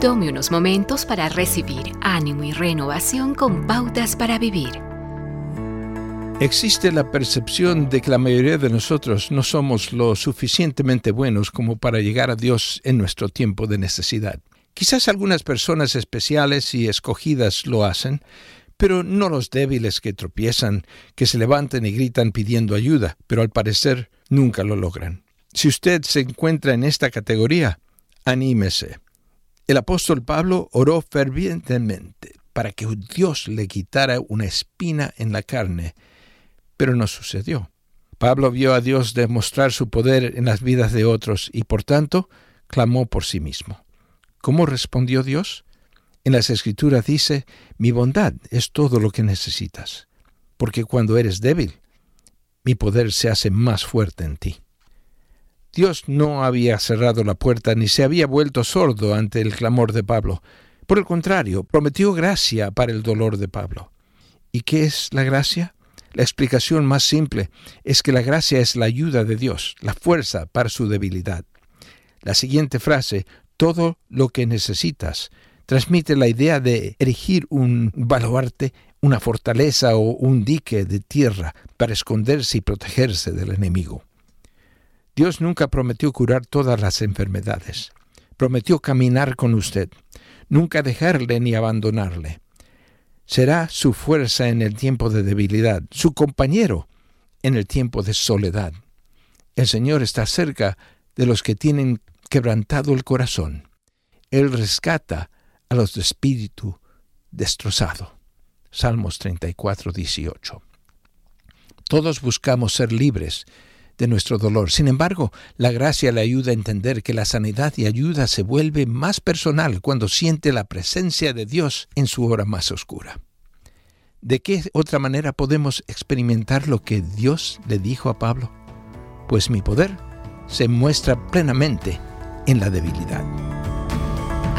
Tome unos momentos para recibir ánimo y renovación con pautas para vivir. Existe la percepción de que la mayoría de nosotros no somos lo suficientemente buenos como para llegar a Dios en nuestro tiempo de necesidad. Quizás algunas personas especiales y escogidas lo hacen, pero no los débiles que tropiezan, que se levantan y gritan pidiendo ayuda, pero al parecer nunca lo logran. Si usted se encuentra en esta categoría, anímese. El apóstol Pablo oró fervientemente para que Dios le quitara una espina en la carne, pero no sucedió. Pablo vio a Dios demostrar su poder en las vidas de otros y por tanto clamó por sí mismo. ¿Cómo respondió Dios? En las escrituras dice, mi bondad es todo lo que necesitas, porque cuando eres débil, mi poder se hace más fuerte en ti. Dios no había cerrado la puerta ni se había vuelto sordo ante el clamor de Pablo. Por el contrario, prometió gracia para el dolor de Pablo. ¿Y qué es la gracia? La explicación más simple es que la gracia es la ayuda de Dios, la fuerza para su debilidad. La siguiente frase, todo lo que necesitas, transmite la idea de erigir un baluarte, una fortaleza o un dique de tierra para esconderse y protegerse del enemigo. Dios nunca prometió curar todas las enfermedades. Prometió caminar con usted, nunca dejarle ni abandonarle. Será su fuerza en el tiempo de debilidad, su compañero en el tiempo de soledad. El Señor está cerca de los que tienen quebrantado el corazón. Él rescata a los de espíritu destrozado. Salmos 34, 18. Todos buscamos ser libres de nuestro dolor. Sin embargo, la gracia le ayuda a entender que la sanidad y ayuda se vuelve más personal cuando siente la presencia de Dios en su hora más oscura. ¿De qué otra manera podemos experimentar lo que Dios le dijo a Pablo? Pues mi poder se muestra plenamente en la debilidad.